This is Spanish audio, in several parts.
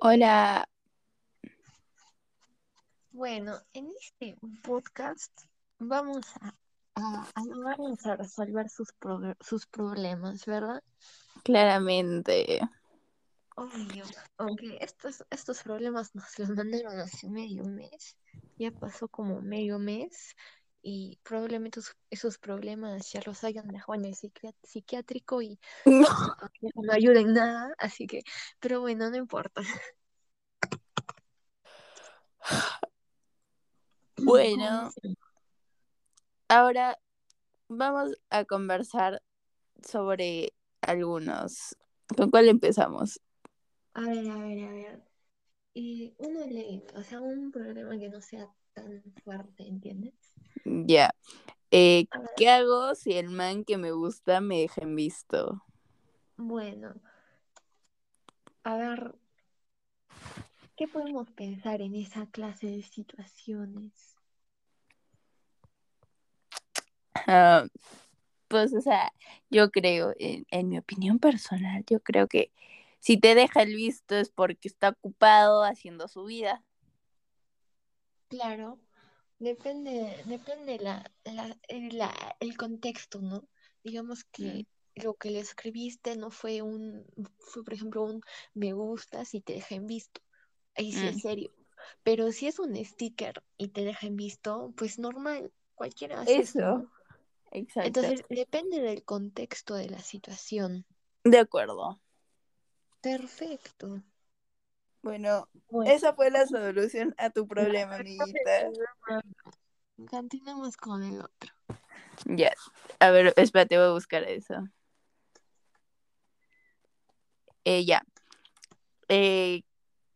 Hola, Bueno, en este podcast vamos a, a ayudarnos a resolver sus, proble- sus problemas, ¿verdad? claramente. Obvio, aunque estos, estos problemas nos los mandaron hace medio mes, ya pasó como medio mes y probablemente esos, esos problemas ya los hayan dejado en el psiquiátrico y no ayuda en nada, así que, pero bueno, no importa. Bueno, ahora vamos a conversar sobre algunos. ¿Con cuál empezamos? A ver, a ver, a ver. Y uno lee, o sea, un problema que no sea tan fuerte, ¿entiendes? Ya. Eh, ¿qué hago si el man que me gusta me deja en visto? bueno, a ver, ¿qué podemos pensar en esa clase de situaciones? Ah, pues, o sea, yo creo, en, en mi opinión personal, yo creo que si te deja el visto es porque está ocupado haciendo su vida. Claro, depende, depende la, la, el, la- el contexto, ¿no? Digamos que lo que le escribiste no fue un, fue por ejemplo un me gusta si te deja en visto. Ahí sí Mm, es serio. Pero si es un sticker y te deja en visto, pues normal, cualquiera hace. Eso, exacto. Entonces, depende del contexto de la situación. De acuerdo. Perfecto. Bueno, Bueno, esa fue la solución a tu problema, amiguita. continuemos con el otro. Ya. A ver, espérate, voy a buscar eso. Eh, ya. Eh,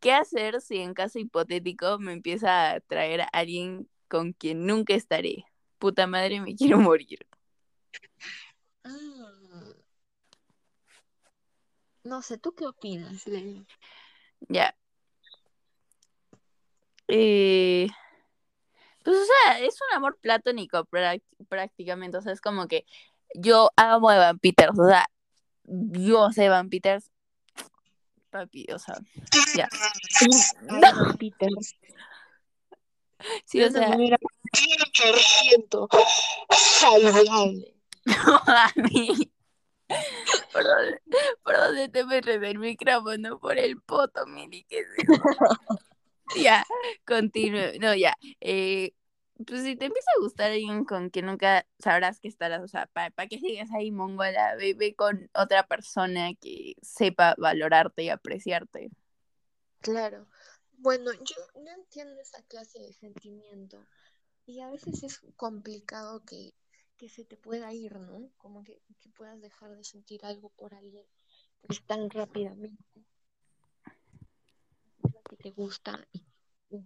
¿qué hacer si en caso hipotético me empieza a traer a alguien con quien nunca estaré? Puta madre, me quiero morir. Ah, no sé, ¿tú qué opinas, Leli? Ya. Eh, pues, o sea, es un amor platónico práct- prácticamente. O sea, es como que yo amo a Evan Peters. O sea, yo sé Evan Peters. Papi, o sea, ya. Ay, No, no, Peters. sí, o sea, manera 100% saludable. a mí. ¿Por dónde, por dónde te metes el micrófono? Por el poto, Mili, ¿qué es eso? Ya, continúe. No, ya. Eh, pues si te empieza a gustar alguien con quien nunca sabrás que estarás, o sea, ¿para qué sigues ahí, mongola? Ve, ve con otra persona que sepa valorarte y apreciarte. Claro. Bueno, yo no entiendo esa clase de sentimiento y a veces es complicado que, que se te pueda ir, ¿no? Como que, que puedas dejar de sentir algo por alguien pues, tan rápidamente. que te gusta y, y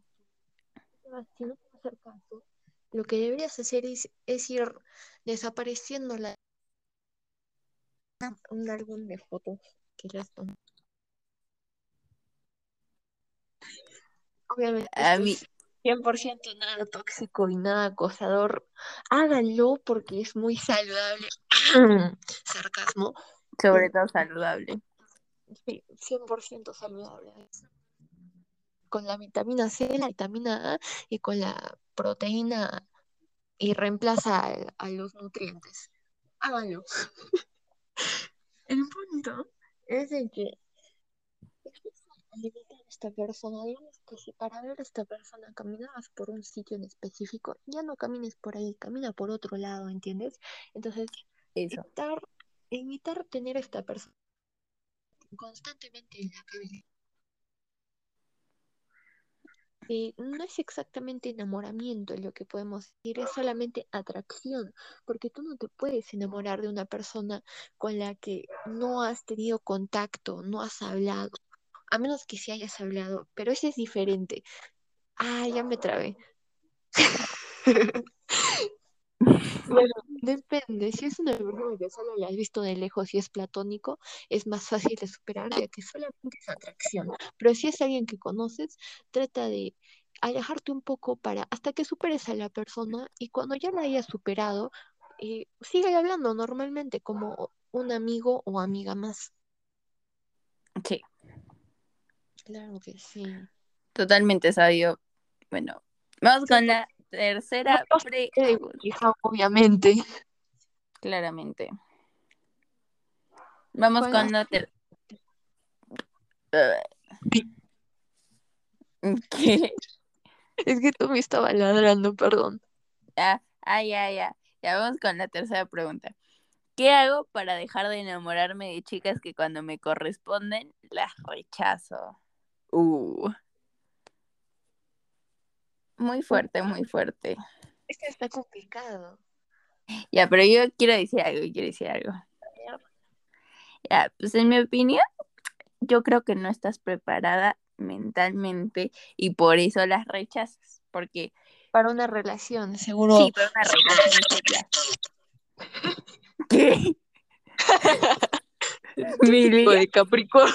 si no te va a hacer caso, lo que deberías hacer es, es ir desapareciendo la, un álbum de fotos que ya están. Obviamente A mí, es 100% nada tóxico y nada acosador. Háganlo porque es muy saludable. Sarcasmo. sobre todo saludable. Sí, 100% saludable. Con la vitamina C, la vitamina A y con la proteína y reemplaza a, a los nutrientes. Háganlo. El punto es de que esta persona, digamos que si para ver a esta persona caminabas por un sitio en específico, ya no camines por ahí, camina por otro lado, ¿entiendes? Entonces, Eso. evitar, evitar tener a esta persona constantemente en la cabeza. Eh, no es exactamente enamoramiento lo que podemos decir, es solamente atracción, porque tú no te puedes enamorar de una persona con la que no has tenido contacto, no has hablado, a menos que sí hayas hablado, pero ese es diferente. Ah, ya me trabé. Bueno, depende. Si es una persona que solo la has visto de lejos y es platónico, es más fácil de superar ya que solamente es atracción. Pero si es alguien que conoces, trata de alejarte un poco para hasta que superes a la persona y cuando ya la hayas superado, eh, sigue hablando normalmente como un amigo o amiga más. Sí. Claro que sí. Totalmente sabio. Bueno, vamos con la tercera No pregunta. obviamente. Claramente. Vamos Con con la la ter- ¿Qué? Es que tú me estabas ladrando, perdón. Ah, ah, ya, ya. Ya vamos con la tercera pregunta. ¿Qué hago para dejar de enamorarme de chicas que cuando me corresponden las rechazo? Uh. Muy fuerte, muy fuerte. Es que está complicado. Ya, pero yo quiero decir algo, quiero decir algo. Ya, pues en mi opinión, yo creo que no estás preparada mentalmente y por eso las rechazas. Porque Para una relación, seguro. sí, pero una relación. ¿Qué? Mili, Tipo de Capricornio.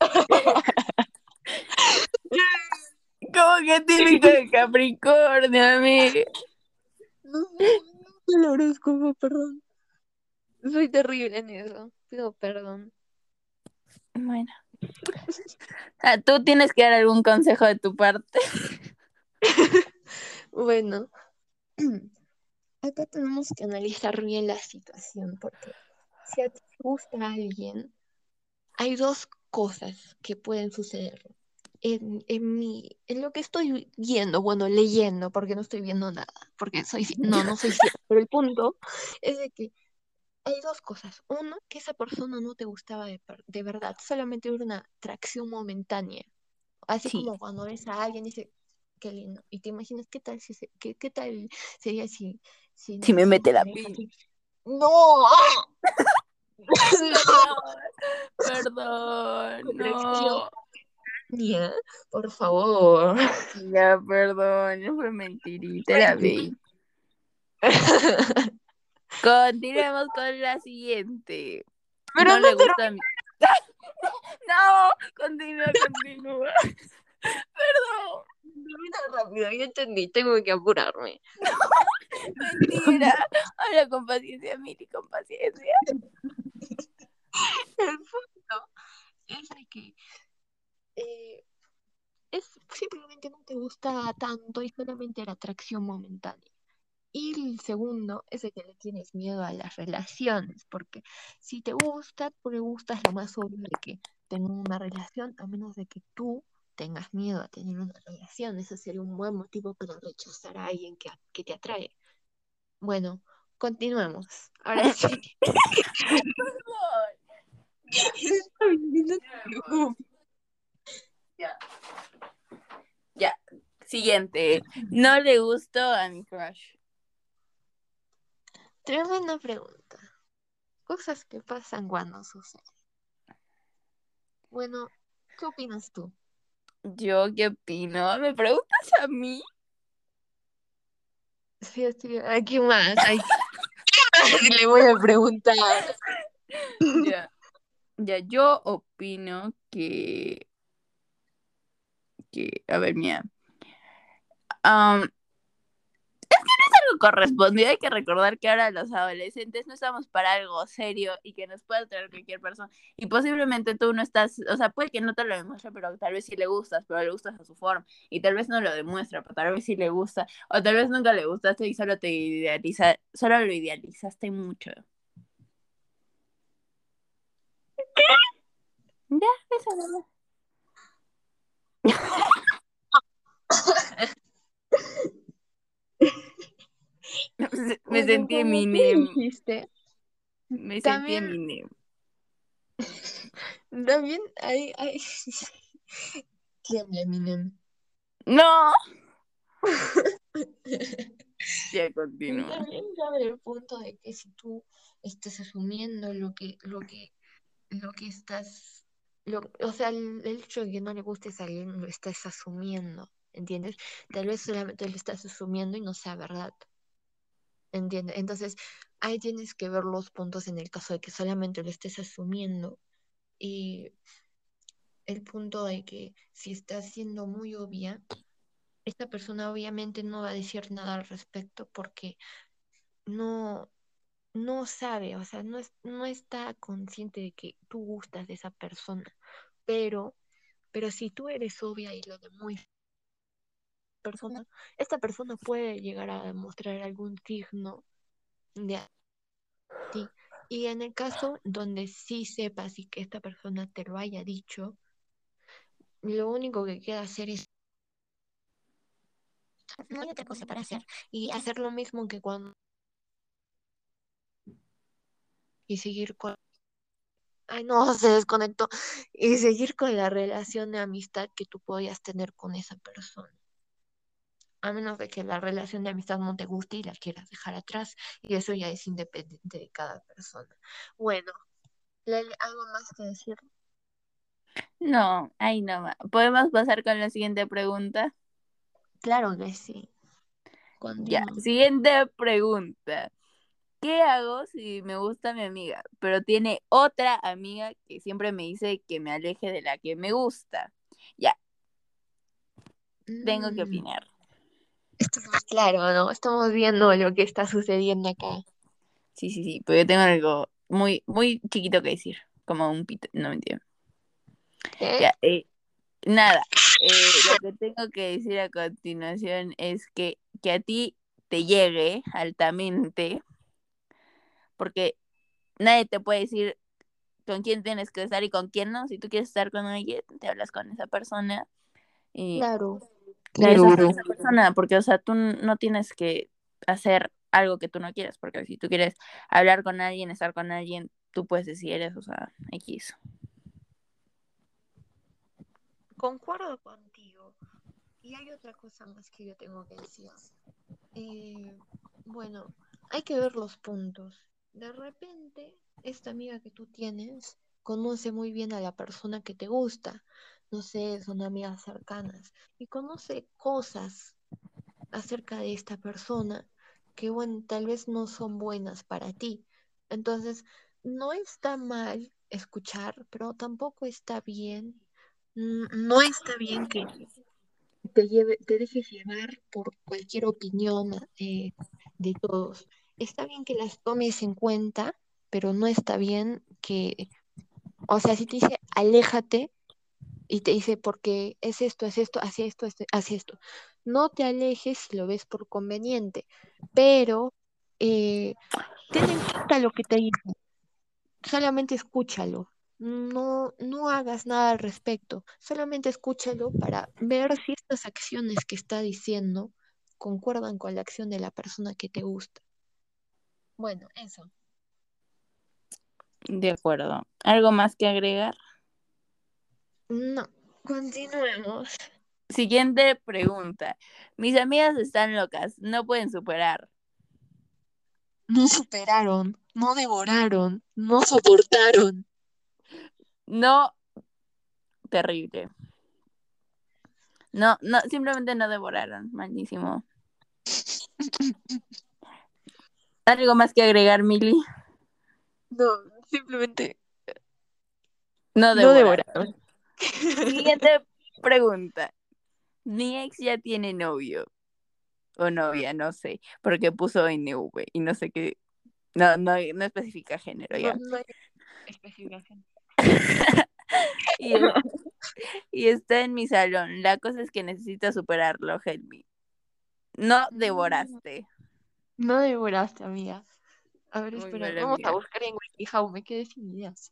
¿cómo que típico de Capricornio, amiga? No, no, no el horóscopo, perdón. Soy terrible en eso. Pido perdón. Bueno. Ah, Tú tienes que dar algún consejo de tu parte. Bueno, acá tenemos que analizar bien la situación, porque si a ti te gusta alguien, hay dos cosas que pueden suceder. En, en mi, en lo que estoy viendo, bueno, leyendo, porque no estoy viendo nada, porque soy, no, no soy ciega, pero el punto es de que hay dos cosas. Uno, que esa persona no te gustaba de, de verdad, solamente era una atracción momentánea. Así Sí. como cuando ves a alguien y dices, qué lindo. Y te imaginas qué tal si se- qué, qué tal sería si, si, no me mete la ¡No! Perdón, no. por favor. Ya, perdón, no fue mentirita, la vi. Continuemos con la siguiente. Pero no no le gusta mi... No, continúa, continúa. Perdón, termina rápido, ya entendí, tengo que apurarme. mentira. Habla con paciencia, Mili, con paciencia. El de que eh, es simplemente no te gusta tanto y solamente era atracción momentánea. Y el segundo es de que le tienes miedo a las relaciones, porque si te gusta, tú le gustas lo más obvio de que tengan una relación, a menos de que tú tengas miedo a tener una relación. Eso sería un buen motivo para rechazar a alguien que, que te atrae. Bueno, continuemos. Ahora sí. Ya. Ya. Siguiente. No le gustó a mi crush. Tremenda pregunta. Cosas que pasan cuando suceden. Bueno, ¿qué opinas tú? ¿Yo qué opino? ¿Me preguntas a mí? Sí, sí, ¿a quién más? Ay, ¿qué más le voy a preguntar? Ya. Ya, yo opino que. que. A ver, mira. Am, es que no es algo correspondido. Hay que recordar que ahora los adolescentes no estamos para algo serio y que nos puede traer cualquier persona. Y posiblemente tú no estás. O sea, puede que no te lo demuestre, pero tal vez sí le gustas, pero le gustas a su forma. Y tal vez no lo demuestra, pero tal vez sí le gusta. O tal vez nunca le gustaste y solo te idealiza, solo lo idealizaste mucho. Ya, eso no. Me Bueno, sentí Eminem. dijiste, Me sentí También- Eminem. también hay, hay... Tiembla, Eminem. No. Ya continúa. también cabe el punto de que si tú estás asumiendo lo que, lo que, lo que estás, lo, o sea, el, el hecho de que no le gustes a alguien lo estás asumiendo, ¿entiendes? Tal vez solamente lo estás asumiendo y no sea verdad, ¿entiendes? Entonces, ahí tienes que ver los puntos en el caso de que solamente lo estés asumiendo y el punto de que si estás siendo muy obvia, esta persona obviamente no va a decir nada al respecto porque no, no sabe, o sea, no, es, no está consciente de que tú gustas de esa persona, pero Pero si tú eres obvia y lo demuestras, persona, esta persona puede llegar a demostrar algún signo de ti. Y en el caso donde sí sepas y que esta persona te lo haya dicho, lo único que queda hacer es no hay otra cosa para hacer y hacer lo mismo que cuando y seguir con ay no se desconectó y seguir con la relación de amistad que tú podías tener con esa persona a menos de que la relación de amistad no te guste y la quieras dejar atrás y eso ya es independiente de cada persona bueno ¿algo más que decir? No, ahí no ¿Podemos pasar con la siguiente pregunta? Claro que sí. Ya, siguiente pregunta. ¿Qué hago si me gusta mi amiga, pero tiene otra amiga que siempre me dice que me aleje de la que me gusta? Ya. Tengo que mm. opinar. Esto es más claro, ¿no? Estamos viendo lo que está sucediendo acá. Sí, sí, sí, pero yo tengo algo muy, muy chiquito que decir, como un pito, no me entiendo. Ya, eh, nada, eh, lo que tengo que decir a continuación es que, que a ti te llegue altamente, porque nadie te puede decir con quién tienes que estar y con quién no. Si tú quieres estar con alguien, te hablas con esa persona. Y, claro, claro. esa persona, porque, o sea, tú no tienes que hacer algo que tú no quieras, porque si tú quieres hablar con alguien, estar con alguien, tú puedes decir eso, o sea, X. Concuerdo contigo. Y hay otra cosa más que yo tengo que decir. Eh, bueno, hay que ver los puntos. De repente, esta amiga que tú tienes conoce muy bien a la persona que te gusta. No sé, son amigas cercanas. Y conoce cosas acerca de esta persona que, bueno, tal vez no son buenas para ti. Entonces, no está mal escuchar, pero tampoco está bien no está bien que te, lleve, te dejes llevar por cualquier opinión eh, de todos. Está bien que las tomes en cuenta, pero no está bien que, o sea, si te dice aléjate y te dice porque es esto, es esto, hacia esto, hacia esto, no te alejes si lo ves por conveniente, pero eh, ten en cuenta lo que te dice, solamente escúchalo, no, no hagas nada al respecto, solamente escúchalo para ver si estas acciones que está diciendo concuerdan con la acción de la persona que te gusta. Bueno, eso. De acuerdo. ¿Algo más que agregar? No, continuemos. Siguiente pregunta. Mis amigas están locas, no pueden superar. No superaron, no devoraron, no soportaron. No, terrible. No, no, simplemente no devoraron, malísimo. ¿Algo más que agregar, Mili? No, simplemente no devoraron. Siguiente pregunta. Mi ex ya tiene novio o novia, no sé, porque puso NV y no sé qué, no, no, no especifica género ya. No, no especifica género. y, está en mi salón. La cosa es que necesito superarlo, Helmi. No mm. devoraste. No devoraste, amiga. A ver, espera, vamos a buscar en WikiHow, me quedé sin ideas.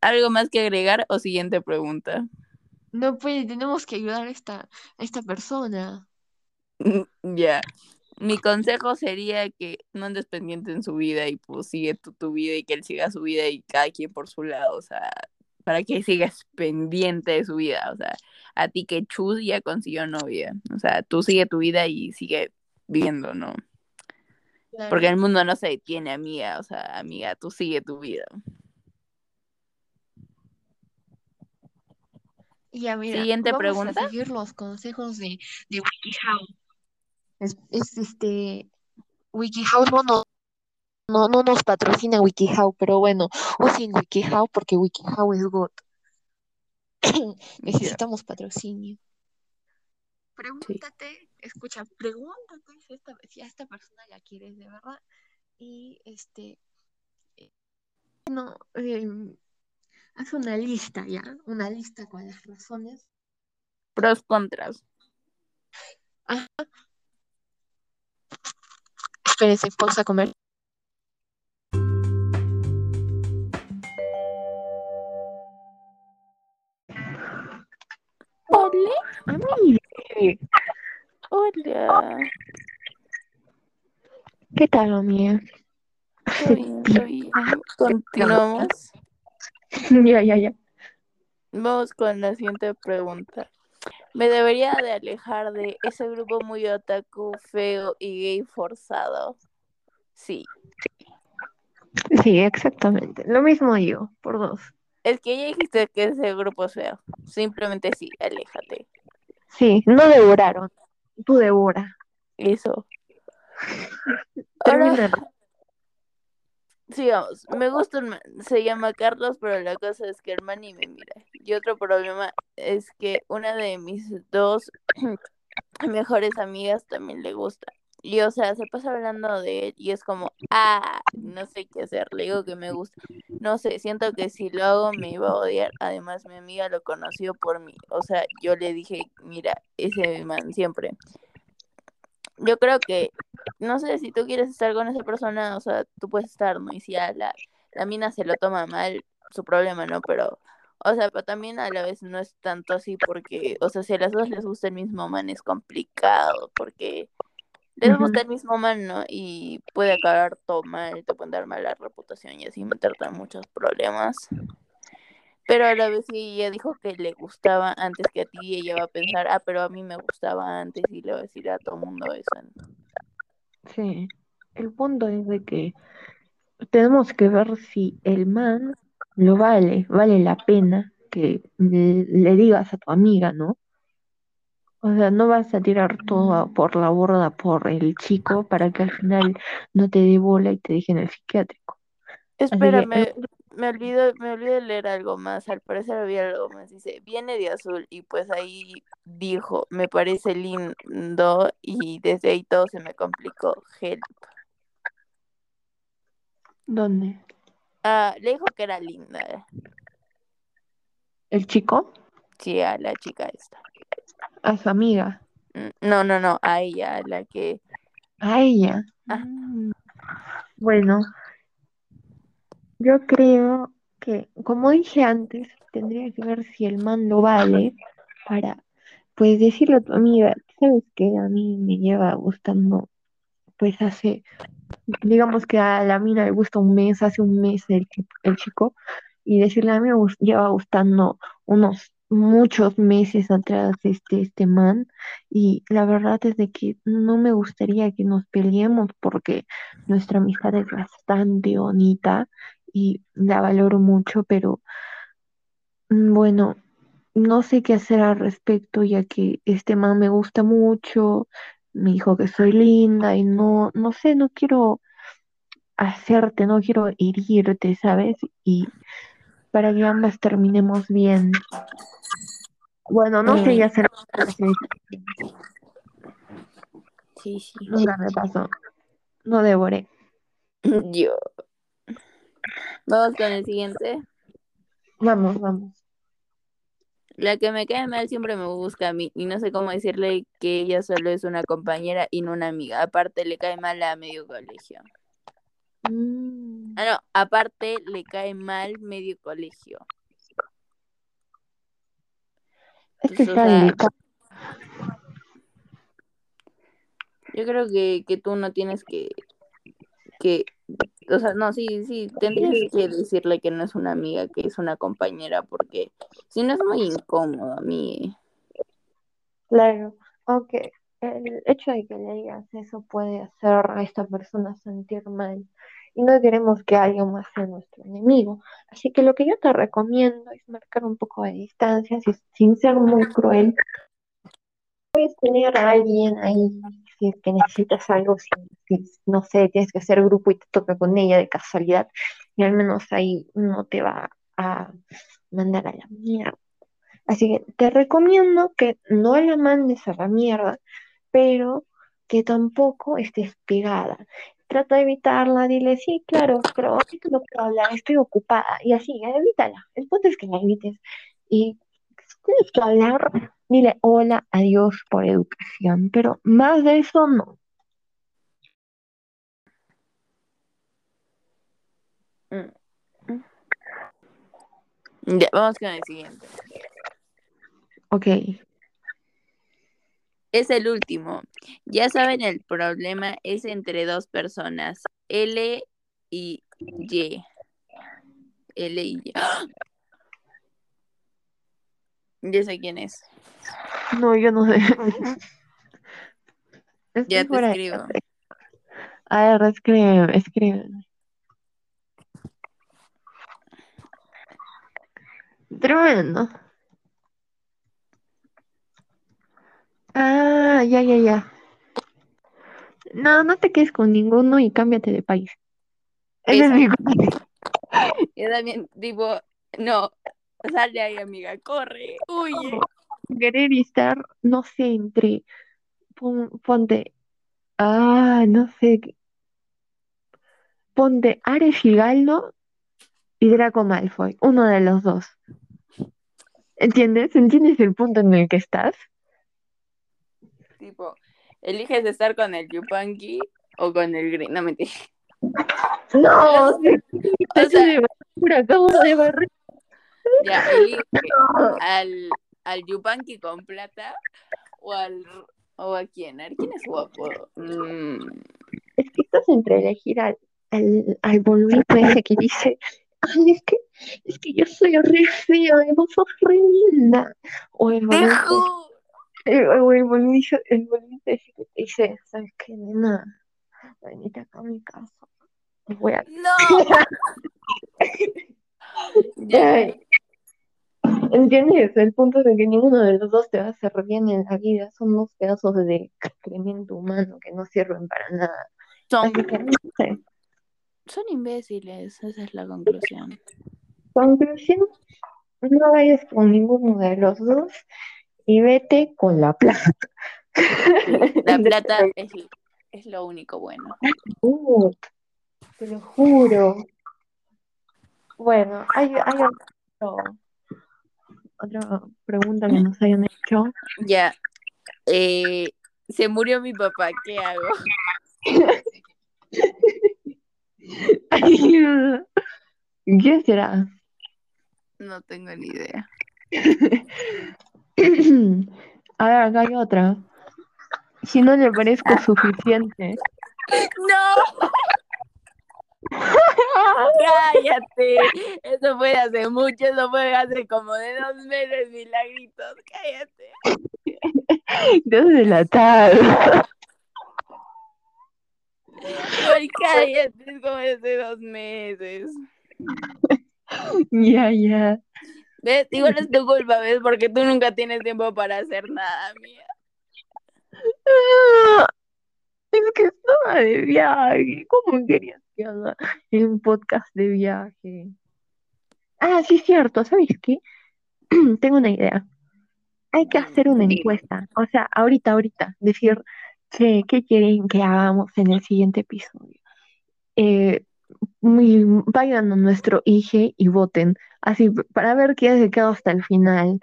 ¿Algo más que agregar o siguiente pregunta? No, pues tenemos que ayudar a esta, a esta persona. Ya mi consejo sería que no andes pendiente en su vida y pues sigue tu, tu vida y que él siga su vida y cada quien por su lado, o sea, para que sigas pendiente de su vida, o sea, a ti que Chus ya consiguió novia, o sea, tú sigue tu vida y sigue viviendo, ¿no? Porque el mundo no se detiene, amiga, o sea, amiga, tú sigue tu vida. Ya, mira, Siguiente vamos pregunta. A seguir los consejos de, de WikiHow. Es, este, WikiHow no, no, no, no nos patrocina WikiHow, pero bueno, usen WikiHow porque WikiHow es God. Necesitamos patrocinio. Pregúntate, escucha, pregúntate si, esta, si a esta persona la quieres de verdad. Y este, no, em, haz una lista, ¿ya? Una lista con las razones. Pros, contras. Ajá. Espérense, pausa a comer. Hola. ¿Qué tal? Todo bien, bien. Continuamos. Ya, ya, ya. Vamos con la siguiente pregunta. Me debería de alejar de ese grupo muy otaku, feo y gay forzado. Sí. Sí, exactamente. Lo mismo yo, por dos. Es que ya dijiste que ese grupo es feo. Simplemente sí, aléjate. Sí, no devoraron. Tú devora. Eso. Ahora, sigamos. Me gusta un man. Se llama Carlos, pero la cosa es que el man ni me mira. Y otro problema es que una de mis dos mejores amigas también le gusta. Y o sea, se pasa hablando de él y es como, ah, no sé qué hacer, le digo que me gusta. No sé, siento que si lo hago me iba a odiar. Además, mi amiga lo conoció por mí. O sea, yo le dije, mira, ese man siempre. Yo creo que, no sé, si tú quieres estar con esa persona, o sea, tú puedes estar, ¿no? Y si a la, la mina se lo toma mal, su problema, ¿no? Pero, o sea, pero también a la vez no es tanto así porque, o sea, si a las dos les gusta el mismo man es complicado porque les gusta el mismo man, ¿no? Y puede acabar todo mal, te pueden dar mala reputación y así meterte en muchos problemas. Pero a la vez si ella dijo que le gustaba antes que a ti, y ella va a pensar, ah, pero a mí me gustaba antes y le va a decir a todo el mundo eso. ¿no? Sí. El punto es de que tenemos que ver si el man lo vale, vale la pena que le digas a tu amiga, ¿no? O sea, no vas a tirar todo a- por la borda por el chico para que al final no te dé bola y te deje en el psiquiátrico. Así que Espérame, me olvido, me olvidé de leer algo más. Al parecer había algo más. Dice, viene de azul. Y pues ahí dijo, me parece lindo. Y desde ahí todo se me complicó. Help. ¿Dónde? Ah, le dijo que era linda. ¿El chico? Sí, a la chica esta. A su amiga. Mm, No, no, no, a ella, a la que. A ella. Ah. Bueno, yo creo que, como dije antes, tendría que ver si el man lo vale para, pues, decirle a tu amiga, sabes que a mí me lleva gustando, pues, hace, digamos que a la mina le gusta un mes, hace un mes el, el chico, y decirle a mí me lleva gustando unos muchos meses atrás este, este man, y la verdad es de que no me gustaría que nos peleemos porque nuestra amistad es bastante bonita y la valoro mucho, pero mm, bueno, no sé qué hacer al respecto, ya que este man me gusta mucho, me dijo que soy linda y no, no sé, no quiero hacerte, no quiero herirte, ¿sabes? Y para que ambas terminemos bien. Bueno, no sé, ya será. sí, sí. Nunca me pasó. No devoré. Yo. Vamos con el siguiente. Vamos, vamos. La que me cae mal siempre me busca a mí y no sé cómo decirle que ella solo es una compañera y no una amiga. Aparte le cae mal a medio colegio. Mm, Ah, no, aparte le cae mal medio colegio. o sea, yo creo que, que tú no tienes que, que, o sea, no, sí, sí, tendrías que decirle que no es una amiga, que es una compañera, porque si no es muy incómodo a mí. Claro, aunque el hecho de que le digas eso puede hacer a esta persona sentir mal y no queremos que alguien más sea nuestro enemigo. Así que lo que yo te recomiendo es marcar un poco de distancia si- sin ser muy cruel. Puedes tener a alguien ahí si es que necesitas algo, si, no sé, tienes que hacer grupo y te toca con ella de casualidad y al menos ahí no te va a mandar a la mierda. Así que te recomiendo que no la mandes a la mierda, pero que tampoco estés pegada. Trata de evitarla, dile, sí, claro, pero ahorita no puedo hablar, estoy ocupada, y así, evítala. El punto es que la evites. Y si tienes que hablar, dile hola, adiós por educación, pero más de eso no. Ya, vamos con el siguiente. Ok. Es el último. Ya saben, el problema es entre dos personas, L y Y. L y Y. ¡Ah! Ya sé quién es. No, yo no sé. Ya te escribo. A ver, escribe, escribe. Tremendo. Ah, ya, ya, ya. No, no te quedes con ninguno y cámbiate de país. Ese es mi. Yo también, tipo, no, sal de ahí, amiga, corre, huye. Querer estar, no sé, entre. pon- ponte. Ah, no sé. Ponte Ares y Galdo y Draco Malfoy. Uno de los dos. ¿Entiendes? ¿Entiendes el punto en el que estás? Tipo, eliges estar con el Yupanqui o con el Green. No mentira. No, O sea, acabo de barrer. ya, elige al, al Yupanqui con plata o al o a quién. A ¿quién es guapo? Mm, Es que estás entre elegir al, al, al boludito ese que dice, ay, es que, es que yo soy re fea y vos sos re linda. O el. El, o el el boludito ese que te dice, ¿sabes qué, nena? Venite acá a mi casa. Voy a... ¡No! Ya, ¿Entiendes? El punto es de que ninguno de los dos te va a hacer bien en la vida. Son unos pedazos de excremento humano que no sirven para nada. son, Así que, no sé. son imbéciles, esa es la conclusión. Conclusión, no vayas con ninguno de los dos y vete con la plata. La plata es, es lo único bueno. Uh, te lo juro. Bueno, hay, hay otro- otra pregunta que nos hayan hecho. Ya, eh, se murió mi papá, ¿qué hago? ¿Quién será? No tengo ni idea. A ver, acá hay otra. Si no le parezco suficiente. ¡No! ¡Cállate! Eso fue hace mucho, eso fue hace como de dos meses, milagritos. ¡Cállate! Desde la tarde. Ay, cállate, es como hace dos meses. Ya, ya. ¿Ves? Igual es tu culpa, ¿ves? Porque tú nunca tienes tiempo para hacer nada, mía. Ah, Es que estaba de viaje. ¿Cómo querías que haga un podcast de viaje? Ah, sí, es cierto. ¿Sabes qué? Tengo una idea. Hay que hacer una encuesta. O sea, ahorita, ahorita, decir que, qué quieren que hagamos en el siguiente episodio. Eh, muy- vayan a nuestro IG y voten. Así, para ver quién se queda hasta el final.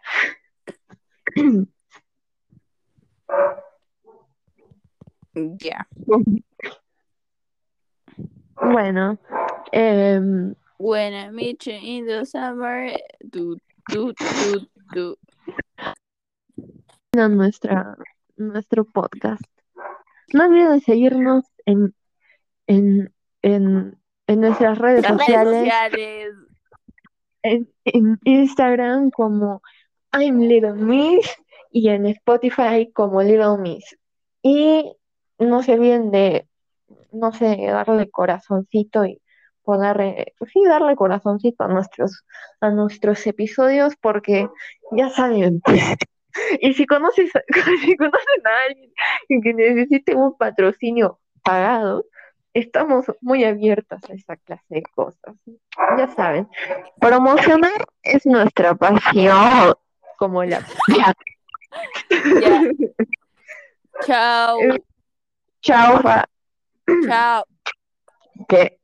Ya. Bueno, em, When I meet you in the summer, nuestra, nuestro podcast. No olviden seguirnos en, en, en, en nuestras redes Las redes sociales, sociales. en, en Instagram como I'm Little Miss y en Spotify como Little Miss. Y no se olviden de, no sé, darle corazoncito y pues sí, darle corazoncito a nuestros, a nuestros episodios porque ya saben, y si conoces, si conocen a alguien que necesite un patrocinio pagado, estamos muy abiertas a esa clase de cosas. Ya saben, promocionar es nuestra pasión, como la Ya. Chao. Chao, fa. Chao. ¿Qué?